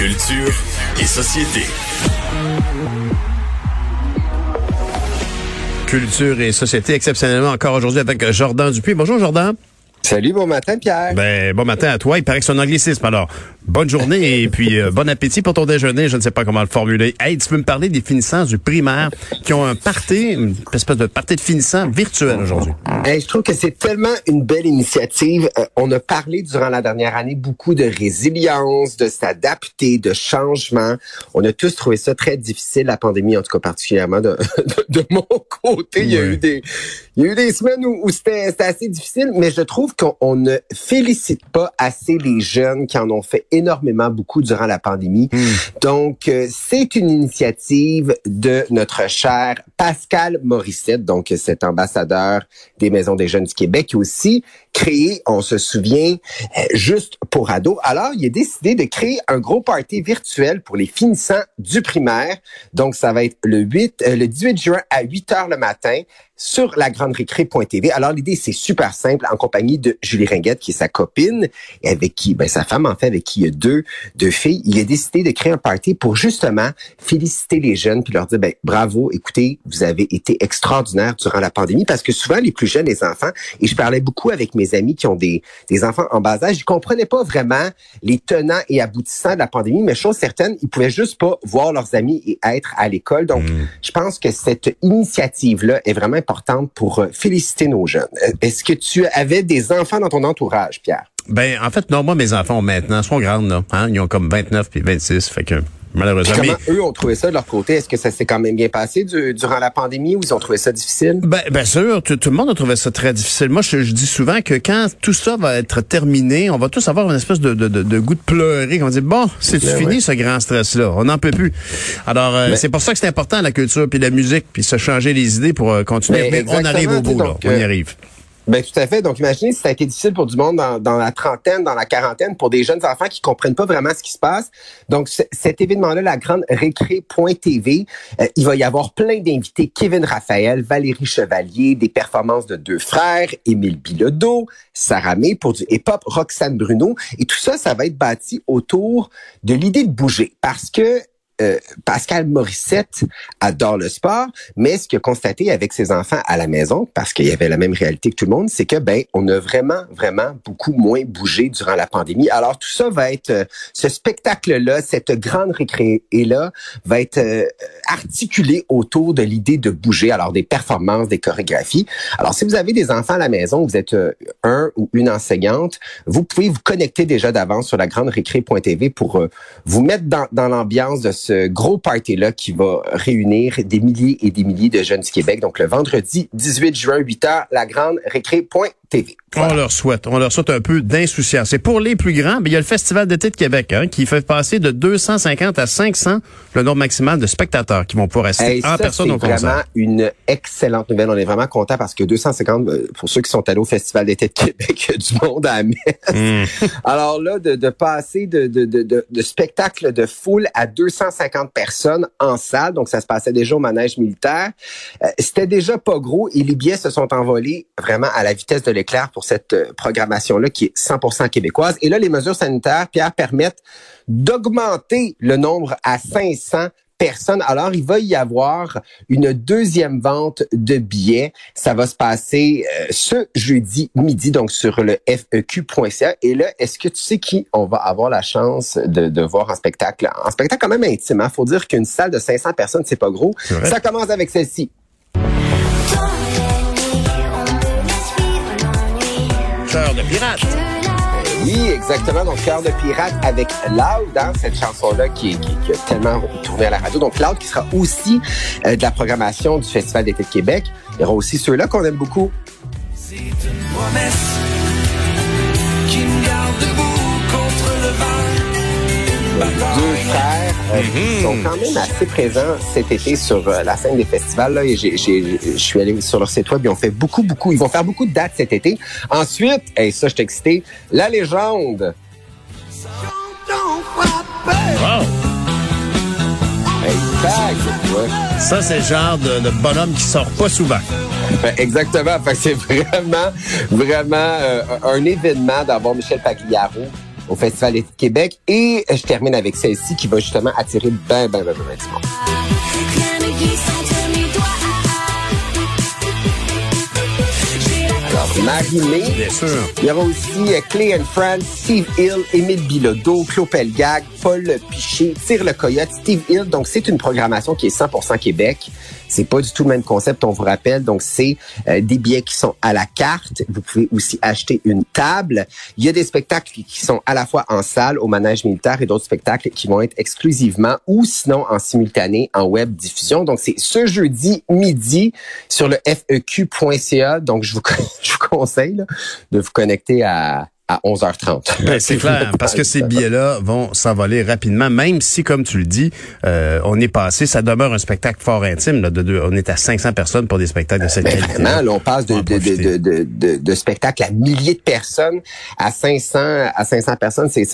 Culture et société. Culture et société, exceptionnellement encore aujourd'hui avec Jordan Dupuis. Bonjour Jordan. Salut, bon matin Pierre. Ben, bon matin à toi. Il paraît que c'est un anglicisme. Alors, bonne journée et puis euh, bon appétit pour ton déjeuner. Je ne sais pas comment le formuler. Hey, tu peux me parler des finissants du primaire qui ont un party, une espèce de party de finissants virtuel aujourd'hui. Hey, je trouve que c'est tellement une belle initiative. Euh, on a parlé durant la dernière année beaucoup de résilience, de s'adapter, de changement. On a tous trouvé ça très difficile, la pandémie, en tout cas particulièrement de, de, mon côté. Il y a eu des, il y a eu des semaines où, où c'était assez difficile, mais je trouve qu'on ne félicite pas assez les jeunes qui en ont fait énormément beaucoup durant la pandémie. Hmm. Donc, euh, c'est une initiative de notre cher Pascal Morissette, donc cet ambassadeur des Maisons des Jeunes du Québec, aussi créé, on se souvient, euh, juste pour ados. Alors, il a décidé de créer un gros party virtuel pour les finissants du primaire. Donc, ça va être le 8, euh, le 18 juin à 8 heures le matin sur la grande récré.tv. Alors, l'idée, c'est super simple, en compagnie de Julie Ringuette, qui est sa copine, et avec qui, ben, sa femme, en fait, avec qui il y a deux, deux filles. Il a décidé de créer un party pour justement féliciter les jeunes puis leur dire, ben, bravo, écoutez, vous avez été extraordinaire durant la pandémie parce que souvent, les plus jeunes, les enfants, et je parlais beaucoup avec mes amis qui ont des, des enfants en bas âge, ils comprenaient pas vraiment les tenants et aboutissants de la pandémie, mais chose certaine, ils pouvaient juste pas voir leurs amis et être à l'école. Donc, mmh. je pense que cette initiative-là est vraiment pour euh, féliciter nos jeunes. Est-ce que tu avais des enfants dans ton entourage, Pierre? Ben, en fait, non, moi, mes enfants maintenant sont grands, là. Hein? Ils ont comme 29 puis 26, fait que malheureusement. comment eux ont trouvé ça de leur côté? Est-ce que ça s'est quand même bien passé durant la pandémie ou ils ont trouvé ça difficile? Ben, bien sûr, tout, le monde a trouvé ça très difficile. Moi, je, dis souvent que quand tout ça va être terminé, on va tous avoir une espèce de, de, de, goût de pleurer. On dit, bon, c'est ben fini ce grand stress-là? On n'en peut plus. Alors, euh, c'est pour ça que c'est important la culture, puis la musique, puis se changer les idées pour euh, continuer. Mais on arrive au bout, là. On y euh, arrive. Ben tout à fait. Donc imaginez si ça a été difficile pour du monde dans, la trentaine, dans la quarantaine, pour des jeunes enfants qui comprennent pas vraiment ce qui se passe. Donc cet événement-là, la grande récré.tv, euh, il va y avoir plein d'invités. Kevin Raphaël, Valérie Chevalier, des performances de deux frères, Émile Bilodeau, Sarah May pour du hip-hop, Roxane Bruno. Et tout ça, ça va être bâti autour de l'idée de bouger. Parce que euh, Pascal Morissette adore le sport, mais ce qu'il a constaté avec ses enfants à la maison, parce qu'il y avait la même réalité que tout le monde, c'est que ben on a vraiment vraiment beaucoup moins bougé durant la pandémie. Alors tout ça va être euh, ce spectacle-là, cette grande récré là, va être euh, articulé autour de l'idée de bouger. Alors des performances, des chorégraphies. Alors si vous avez des enfants à la maison, vous êtes un ou une enseignante, vous pouvez vous connecter déjà d'avance sur la grande récré.tv pour vous mettre dans, dans l'ambiance de ce gros party-là qui va réunir des milliers et des milliers de jeunes du Québec. Donc, le vendredi 18 juin, 8 h, la grande On leur souhaite, on leur souhaite un peu d'insouciance. Et pour les plus grands, ben, il y a le Festival d'été de Québec hein, qui fait passer de 250 à 500 le nombre maximal de spectateurs qui vont pouvoir assister en personne au concert. C'est vraiment une excellente nouvelle. On est vraiment content parce que 250, euh, pour ceux qui sont allés au Festival d'été de Québec, il y a du monde à la hmm. Alors là, de, de passer de, de, de, de, spectacle de foule à 250 personnes en salle, donc ça se passait déjà au manège militaire, euh, c'était déjà pas gros et les billets se sont envolés vraiment à la vitesse de l'éclair pour cette euh, programmation-là qui est 100% québécoise. Et là, les mesures sanitaires, Pierre, permettent d'augmenter le nombre à 500 personnes. Alors, il va y avoir une deuxième vente de billets. Ça va se passer euh, ce jeudi midi, donc sur le feq.ca. Et là, est-ce que tu sais qui on va avoir la chance de, de voir en spectacle? En spectacle quand même intime. Il hein? faut dire qu'une salle de 500 personnes, c'est pas gros. Ça commence avec celle-ci. Cœur de pirate. Oui, exactement. Donc, Cœur de pirate avec Loud, hein, cette chanson-là qui, qui, a tellement tourné à la radio. Donc, Loud qui sera aussi euh, de la programmation du Festival d'été de Québec. Il y aura aussi ceux-là qu'on aime beaucoup. C'est une promesse qui me garde debout euh, qui sont quand même assez présents cet été sur euh, la scène des festivals. Là, et j'ai- j'ai- je suis allé sur leur site web, ils ont fait beaucoup, beaucoup, ils vont faire beaucoup de dates cet été. Ensuite, et ça, je suis excité, la légende. Wow. Ouais. Ça, c'est le genre de, de bonhomme qui sort pas souvent. Ben, Exactement. Fait que c'est vraiment, vraiment euh, un événement d'avoir Michel Pagliaro au Festival de Québec. Et je termine avec celle-ci qui va justement attirer ben, ben, ben, ben, ben Marie-Mé. Bien sûr. Il y aura aussi euh, Clay and Friends, Steve Hill, Émile Bilodeau, Claude Pelgag, Paul Piché, Tire le Coyote, Steve Hill. Donc, c'est une programmation qui est 100% Québec. C'est pas du tout le même concept, on vous rappelle. Donc, c'est euh, des billets qui sont à la carte. Vous pouvez aussi acheter une table. Il y a des spectacles qui sont à la fois en salle, au manège militaire et d'autres spectacles qui vont être exclusivement ou sinon en simultané en web diffusion. Donc, c'est ce jeudi midi sur le feq.ca. Donc, je vous, je vous conseille là, de vous connecter à, à 11h30. Ben, c'est clair, parce que ces billets-là vont s'envoler rapidement, même si, comme tu le dis, euh, on est passé, ça demeure un spectacle fort intime. Là, de, on est à 500 personnes pour des spectacles de cette Ben, qualité. vraiment, là, on passe de, de, de, spectacles à milliers de personnes à 500 à 500 personnes. C'est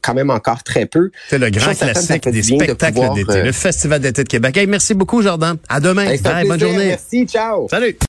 quand même encore très peu. C'est le grand classique des spectacles d'été, euh, le Festival d'été de Québec. Hey, merci beaucoup, Jordan. À demain. Hey, Bye, bonne journée. Merci, ciao. Salut.